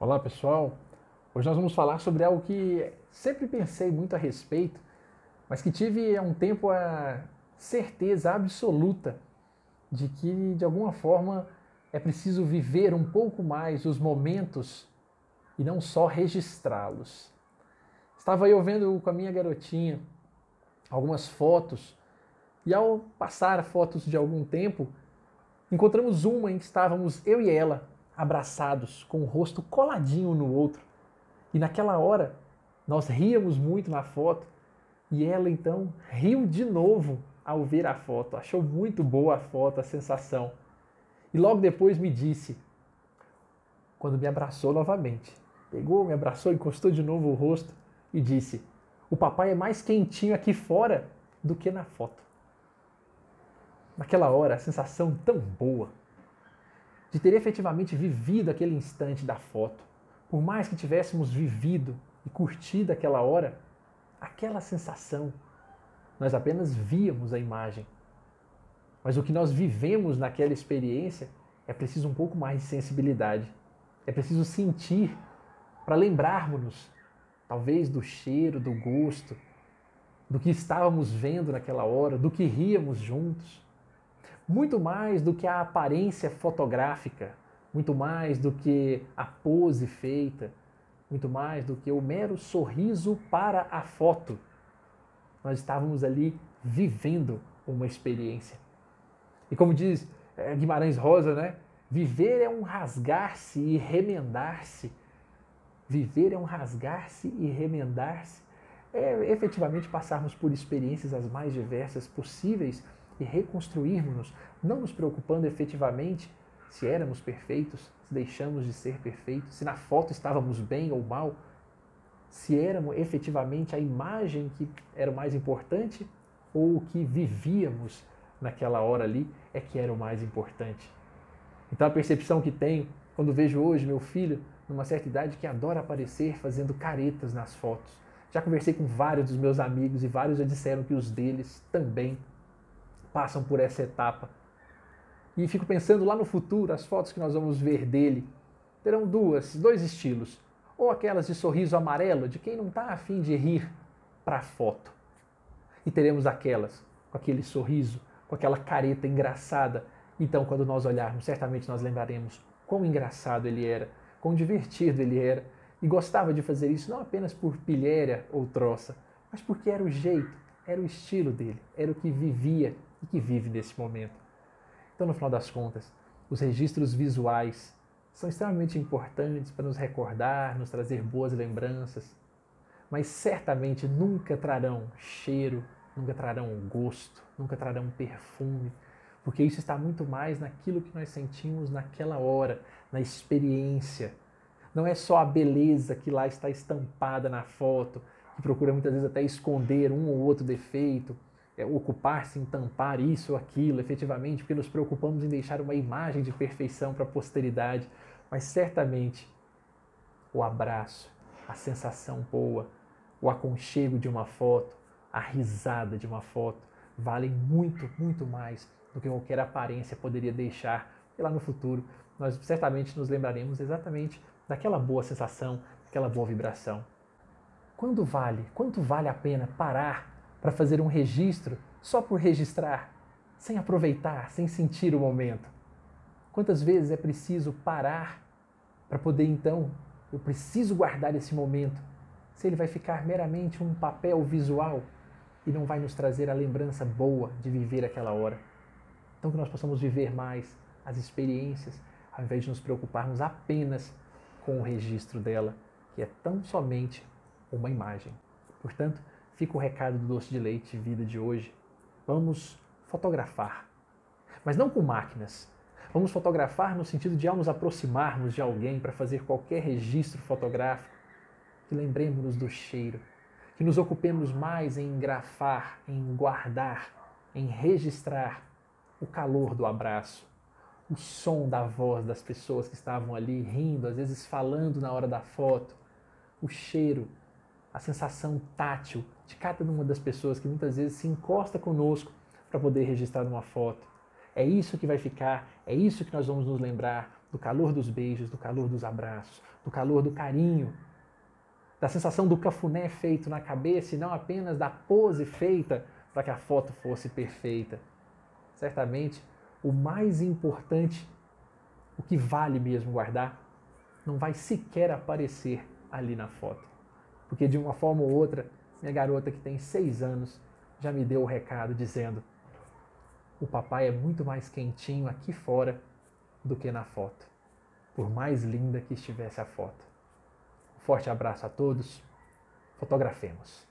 Olá pessoal, hoje nós vamos falar sobre algo que sempre pensei muito a respeito, mas que tive há um tempo a certeza absoluta de que de alguma forma é preciso viver um pouco mais os momentos e não só registrá-los. Estava eu vendo com a minha garotinha algumas fotos e ao passar fotos de algum tempo, encontramos uma em que estávamos eu e ela abraçados, com o rosto coladinho no outro. E naquela hora, nós ríamos muito na foto e ela então riu de novo ao ver a foto. Achou muito boa a foto, a sensação. E logo depois me disse, quando me abraçou novamente, pegou, me abraçou, encostou de novo o rosto e disse: O papai é mais quentinho aqui fora do que na foto. Naquela hora, a sensação tão boa, de ter efetivamente vivido aquele instante da foto. Por mais que tivéssemos vivido e curtido aquela hora, aquela sensação, nós apenas víamos a imagem. Mas o que nós vivemos naquela experiência é preciso um pouco mais de sensibilidade. É preciso sentir para lembrarmos-nos, talvez, do cheiro, do gosto, do que estávamos vendo naquela hora, do que ríamos juntos muito mais do que a aparência fotográfica, muito mais do que a pose feita, muito mais do que o mero sorriso para a foto. Nós estávamos ali vivendo uma experiência. E como diz eh, Guimarães Rosa, né? Viver é um rasgar-se e remendar-se. Viver é um rasgar-se e remendar-se. É efetivamente passarmos por experiências as mais diversas possíveis e reconstruirmos-nos, não nos preocupando efetivamente se éramos perfeitos, se deixamos de ser perfeitos, se na foto estávamos bem ou mal, se éramos efetivamente a imagem que era o mais importante ou o que vivíamos naquela hora ali é que era o mais importante. Então a percepção que tenho quando vejo hoje meu filho numa certa idade que adora aparecer fazendo caretas nas fotos. Já conversei com vários dos meus amigos e vários já disseram que os deles também passam por essa etapa. E fico pensando lá no futuro, as fotos que nós vamos ver dele terão duas, dois estilos. Ou aquelas de sorriso amarelo, de quem não está afim de rir para a foto. E teremos aquelas com aquele sorriso, com aquela careta engraçada. Então, quando nós olharmos, certamente nós lembraremos quão engraçado ele era, quão divertido ele era. E gostava de fazer isso não apenas por pilhéria ou troça, mas porque era o jeito, era o estilo dele, era o que vivia e que vive nesse momento. Então, no final das contas, os registros visuais são extremamente importantes para nos recordar, nos trazer boas lembranças, mas certamente nunca trarão cheiro, nunca trarão gosto, nunca trarão perfume, porque isso está muito mais naquilo que nós sentimos naquela hora, na experiência. Não é só a beleza que lá está estampada na foto, que procura muitas vezes até esconder um ou outro defeito, é, ocupar-se em tampar isso ou aquilo, efetivamente, porque nos preocupamos em deixar uma imagem de perfeição para a posteridade, mas certamente o abraço, a sensação boa, o aconchego de uma foto, a risada de uma foto, valem muito, muito mais do que qualquer aparência poderia deixar. E lá no futuro, nós certamente nos lembraremos exatamente daquela boa sensação, daquela boa vibração. Quando vale, quanto vale a pena parar para fazer um registro só por registrar, sem aproveitar, sem sentir o momento? Quantas vezes é preciso parar para poder então, eu preciso guardar esse momento, se ele vai ficar meramente um papel visual e não vai nos trazer a lembrança boa de viver aquela hora? Então que nós possamos viver mais as experiências, ao invés de nos preocuparmos apenas com o registro dela, que é tão somente uma imagem. Portanto, fica o recado do doce de leite vida de hoje. Vamos fotografar, mas não com máquinas. Vamos fotografar no sentido de ao nos aproximarmos de alguém para fazer qualquer registro fotográfico, que lembremos-nos do cheiro, que nos ocupemos mais em engrafar, em guardar, em registrar o calor do abraço, o som da voz das pessoas que estavam ali rindo, às vezes falando na hora da foto, o cheiro a sensação tátil de cada uma das pessoas que muitas vezes se encosta conosco para poder registrar uma foto. É isso que vai ficar, é isso que nós vamos nos lembrar do calor dos beijos, do calor dos abraços, do calor do carinho, da sensação do cafuné feito na cabeça e não apenas da pose feita para que a foto fosse perfeita. Certamente, o mais importante, o que vale mesmo guardar, não vai sequer aparecer ali na foto. Porque de uma forma ou outra, minha garota que tem seis anos já me deu o recado dizendo: o papai é muito mais quentinho aqui fora do que na foto, por mais linda que estivesse a foto. Um forte abraço a todos, fotografemos.